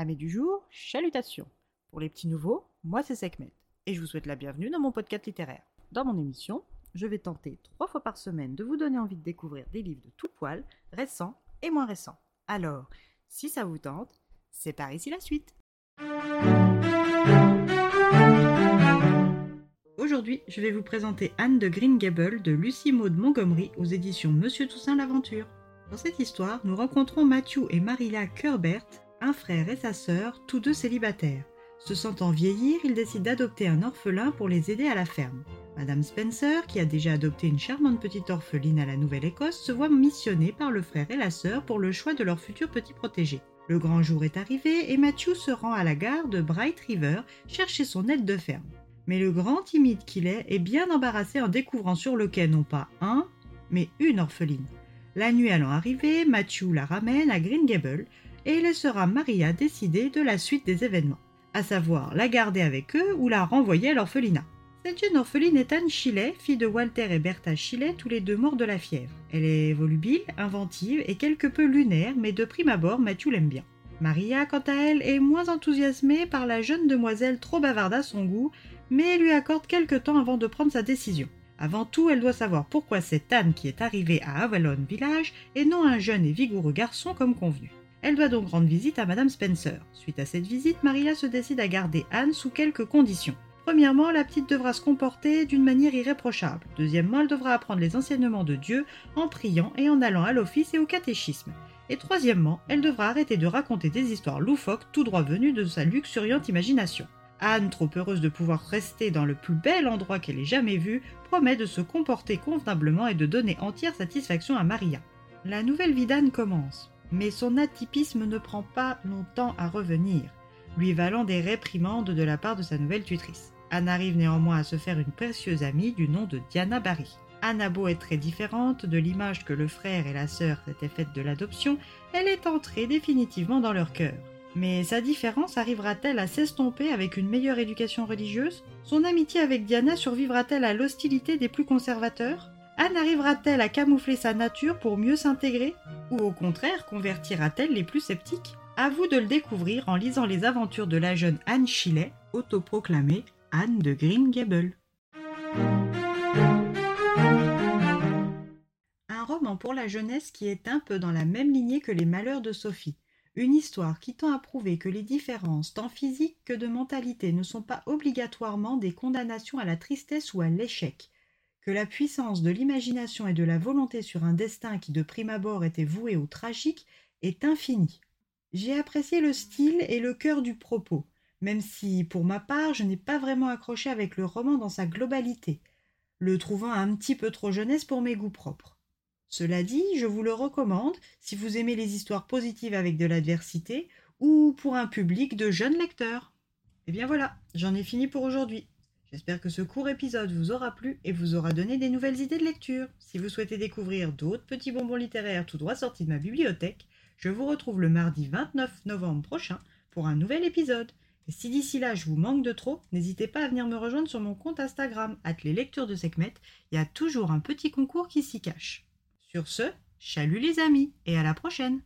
Amis du jour, chalutations. Pour les petits nouveaux, moi c'est Sekhmet et je vous souhaite la bienvenue dans mon podcast littéraire. Dans mon émission, je vais tenter trois fois par semaine de vous donner envie de découvrir des livres de tout poil, récents et moins récents. Alors, si ça vous tente, c'est par ici la suite. Aujourd'hui, je vais vous présenter Anne de Green Gable de Lucie Maud Montgomery aux éditions Monsieur Toussaint l'Aventure. Dans cette histoire, nous rencontrons Matthew et Marilla Curbert, un frère et sa sœur, tous deux célibataires. Se sentant vieillir, ils décident d'adopter un orphelin pour les aider à la ferme. Madame Spencer, qui a déjà adopté une charmante petite orpheline à la Nouvelle-Écosse, se voit missionnée par le frère et la sœur pour le choix de leur futur petit protégé. Le grand jour est arrivé et Matthew se rend à la gare de Bright River chercher son aide de ferme. Mais le grand timide qu'il est est bien embarrassé en découvrant sur le quai non pas un, mais une orpheline. La nuit allant arriver, Matthew la ramène à Green Gable et laissera Maria décider de la suite des événements, à savoir la garder avec eux ou la renvoyer à l'orphelinat. Cette jeune orpheline est Anne Chilet, fille de Walter et Bertha Chilet, tous les deux morts de la fièvre. Elle est volubile, inventive et quelque peu lunaire, mais de prime abord, Matthew l'aime bien. Maria, quant à elle, est moins enthousiasmée par la jeune demoiselle trop bavarde à son goût, mais lui accorde quelque temps avant de prendre sa décision. Avant tout, elle doit savoir pourquoi c'est Anne qui est arrivée à Avalon Village et non un jeune et vigoureux garçon comme convenu. Elle doit donc rendre visite à Madame Spencer. Suite à cette visite, Maria se décide à garder Anne sous quelques conditions. Premièrement, la petite devra se comporter d'une manière irréprochable. Deuxièmement, elle devra apprendre les enseignements de Dieu en priant et en allant à l'office et au catéchisme. Et troisièmement, elle devra arrêter de raconter des histoires loufoques tout droit venues de sa luxuriante imagination. Anne, trop heureuse de pouvoir rester dans le plus bel endroit qu'elle ait jamais vu, promet de se comporter convenablement et de donner entière satisfaction à Maria. La nouvelle vie d'Anne commence, mais son atypisme ne prend pas longtemps à revenir, lui valant des réprimandes de la part de sa nouvelle tutrice. Anne arrive néanmoins à se faire une précieuse amie du nom de Diana Barry. Anne a beau être très différente de l'image que le frère et la sœur s'étaient faite de l'adoption, elle est entrée définitivement dans leur cœur. Mais sa différence arrivera-t-elle à s'estomper avec une meilleure éducation religieuse? Son amitié avec Diana survivra-t-elle à l'hostilité des plus conservateurs? Anne arrivera-t-elle à camoufler sa nature pour mieux s'intégrer Ou au contraire convertira-t-elle les plus sceptiques? À vous de le découvrir en lisant les aventures de la jeune Anne Chilet, autoproclamée Anne de Green Gable. Un roman pour la jeunesse qui est un peu dans la même lignée que les malheurs de Sophie. Une histoire qui tend à prouver que les différences, tant physiques que de mentalité, ne sont pas obligatoirement des condamnations à la tristesse ou à l'échec, que la puissance de l'imagination et de la volonté sur un destin qui de prime abord était voué au tragique est infinie. J'ai apprécié le style et le cœur du propos, même si, pour ma part, je n'ai pas vraiment accroché avec le roman dans sa globalité, le trouvant un petit peu trop jeunesse pour mes goûts propres. Cela dit, je vous le recommande si vous aimez les histoires positives avec de l'adversité ou pour un public de jeunes lecteurs. Et bien voilà, j'en ai fini pour aujourd'hui. J'espère que ce court épisode vous aura plu et vous aura donné des nouvelles idées de lecture. Si vous souhaitez découvrir d'autres petits bonbons littéraires tout droit sortis de ma bibliothèque, je vous retrouve le mardi 29 novembre prochain pour un nouvel épisode. Et si d'ici là je vous manque de trop, n'hésitez pas à venir me rejoindre sur mon compte Instagram, les lectures de Sekhmet. Il y a toujours un petit concours qui s'y cache. Sur ce, chalut les amis et à la prochaine